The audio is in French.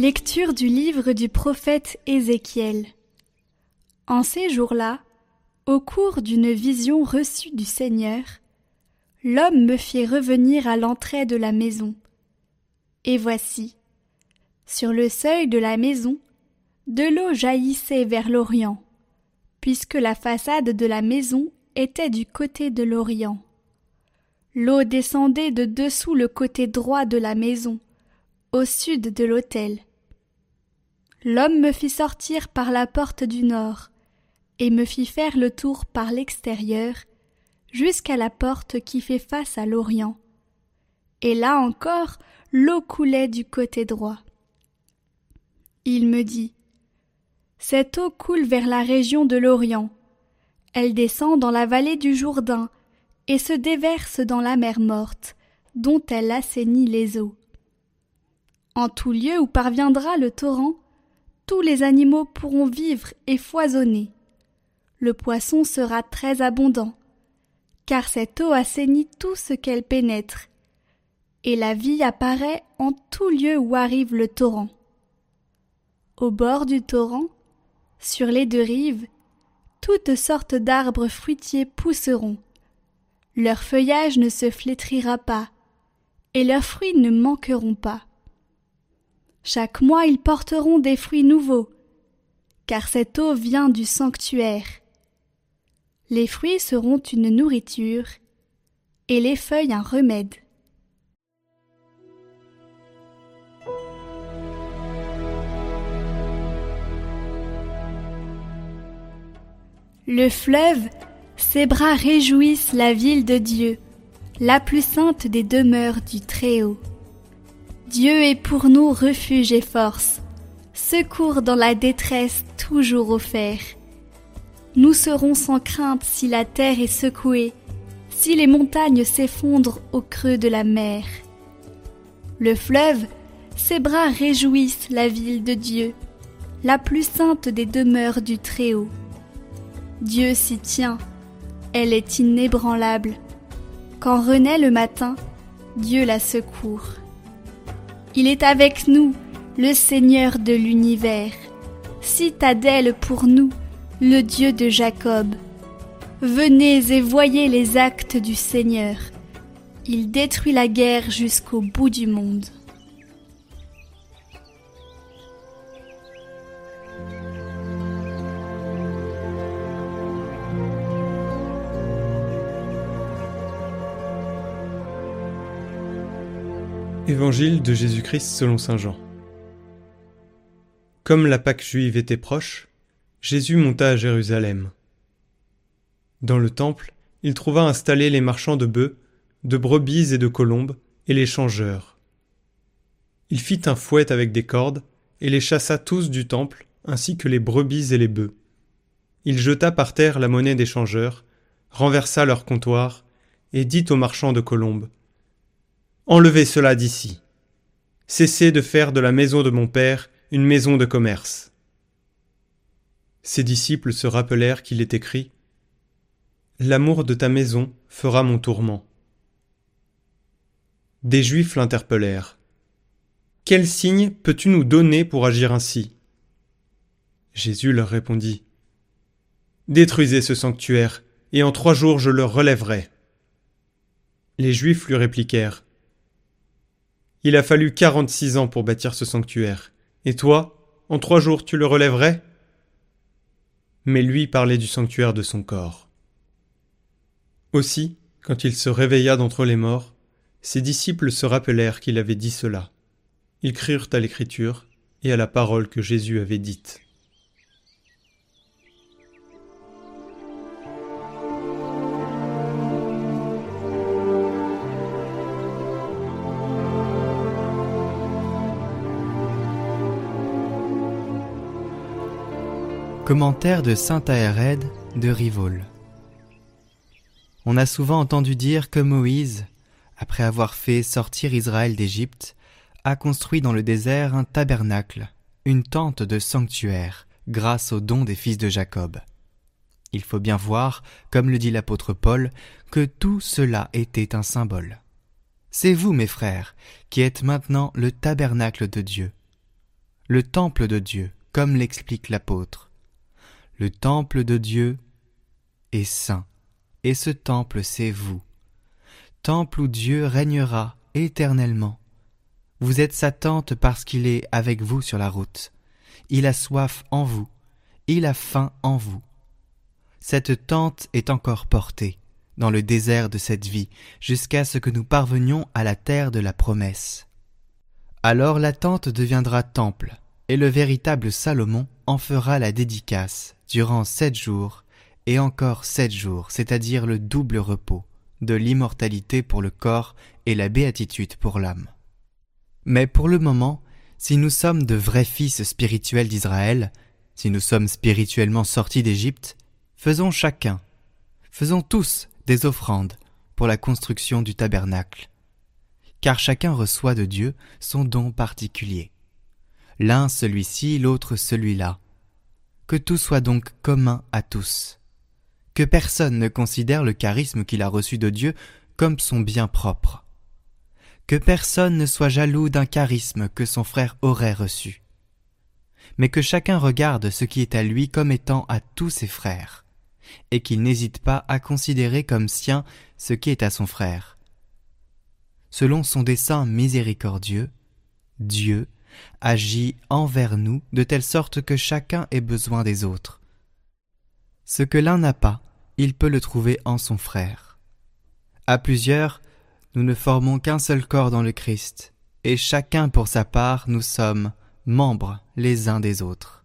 Lecture du livre du prophète Ézéchiel. En ces jours-là, au cours d'une vision reçue du Seigneur, l'homme me fit revenir à l'entrée de la maison. Et voici, sur le seuil de la maison, de l'eau jaillissait vers l'Orient, puisque la façade de la maison était du côté de l'Orient. L'eau descendait de dessous le côté droit de la maison, au sud de l'autel. L'homme me fit sortir par la porte du nord, et me fit faire le tour par l'extérieur, jusqu'à la porte qui fait face à l'Orient. Et là encore, l'eau coulait du côté droit. Il me dit Cette eau coule vers la région de l'Orient. Elle descend dans la vallée du Jourdain et se déverse dans la mer morte, dont elle assainit les eaux. En tout lieu où parviendra le torrent, tous les animaux pourront vivre et foisonner. Le poisson sera très abondant, car cette eau assainit tout ce qu'elle pénètre, et la vie apparaît en tout lieu où arrive le torrent. Au bord du torrent, sur les deux rives, toutes sortes d'arbres fruitiers pousseront. Leur feuillage ne se flétrira pas, et leurs fruits ne manqueront pas. Chaque mois ils porteront des fruits nouveaux, car cette eau vient du sanctuaire. Les fruits seront une nourriture, et les feuilles un remède. Le fleuve, ses bras réjouissent la ville de Dieu, la plus sainte des demeures du Très-Haut. Dieu est pour nous refuge et force, secours dans la détresse toujours offert. Nous serons sans crainte si la terre est secouée, si les montagnes s'effondrent au creux de la mer. Le fleuve, ses bras réjouissent la ville de Dieu, la plus sainte des demeures du Très-Haut. Dieu s'y tient, elle est inébranlable. Quand renaît le matin, Dieu la secourt. Il est avec nous, le Seigneur de l'univers, citadelle pour nous, le Dieu de Jacob. Venez et voyez les actes du Seigneur. Il détruit la guerre jusqu'au bout du monde. Évangile de Jésus-Christ selon Saint Jean. Comme la Pâque juive était proche, Jésus monta à Jérusalem. Dans le temple, il trouva installés les marchands de bœufs, de brebis et de colombes, et les changeurs. Il fit un fouet avec des cordes, et les chassa tous du temple, ainsi que les brebis et les bœufs. Il jeta par terre la monnaie des changeurs, renversa leur comptoir, et dit aux marchands de colombes Enlevez cela d'ici. Cessez de faire de la maison de mon Père une maison de commerce. Ses disciples se rappelèrent qu'il est écrit L'amour de ta maison fera mon tourment. Des Juifs l'interpellèrent. Quel signe peux-tu nous donner pour agir ainsi? Jésus leur répondit Détruisez ce sanctuaire, et en trois jours je le relèverai. Les Juifs lui répliquèrent il a fallu quarante-six ans pour bâtir ce sanctuaire. Et toi, en trois jours, tu le relèverais? Mais lui parlait du sanctuaire de son corps. Aussi, quand il se réveilla d'entre les morts, ses disciples se rappelèrent qu'il avait dit cela. Ils crurent à l'écriture et à la parole que Jésus avait dite. Commentaire de saint Aéred de Rivol. On a souvent entendu dire que Moïse, après avoir fait sortir Israël d'Égypte, a construit dans le désert un tabernacle, une tente de sanctuaire, grâce au don des fils de Jacob. Il faut bien voir, comme le dit l'apôtre Paul, que tout cela était un symbole. C'est vous, mes frères, qui êtes maintenant le tabernacle de Dieu. le temple de Dieu, comme l'explique l'apôtre. Le temple de Dieu est saint, et ce temple c'est vous. Temple où Dieu régnera éternellement. Vous êtes sa tente parce qu'il est avec vous sur la route. Il a soif en vous, il a faim en vous. Cette tente est encore portée dans le désert de cette vie, jusqu'à ce que nous parvenions à la terre de la promesse. Alors la tente deviendra temple, et le véritable Salomon en fera la dédicace durant sept jours, et encore sept jours, c'est-à-dire le double repos, de l'immortalité pour le corps et la béatitude pour l'âme. Mais pour le moment, si nous sommes de vrais fils spirituels d'Israël, si nous sommes spirituellement sortis d'Égypte, faisons chacun, faisons tous des offrandes pour la construction du tabernacle. Car chacun reçoit de Dieu son don particulier. L'un celui-ci, l'autre celui-là. Que tout soit donc commun à tous. Que personne ne considère le charisme qu'il a reçu de Dieu comme son bien propre. Que personne ne soit jaloux d'un charisme que son frère aurait reçu. Mais que chacun regarde ce qui est à lui comme étant à tous ses frères et qu'il n'hésite pas à considérer comme sien ce qui est à son frère. Selon son dessein miséricordieux, Dieu agit envers nous de telle sorte que chacun ait besoin des autres. Ce que l'un n'a pas, il peut le trouver en son frère. À plusieurs, nous ne formons qu'un seul corps dans le Christ, et chacun pour sa part nous sommes membres les uns des autres.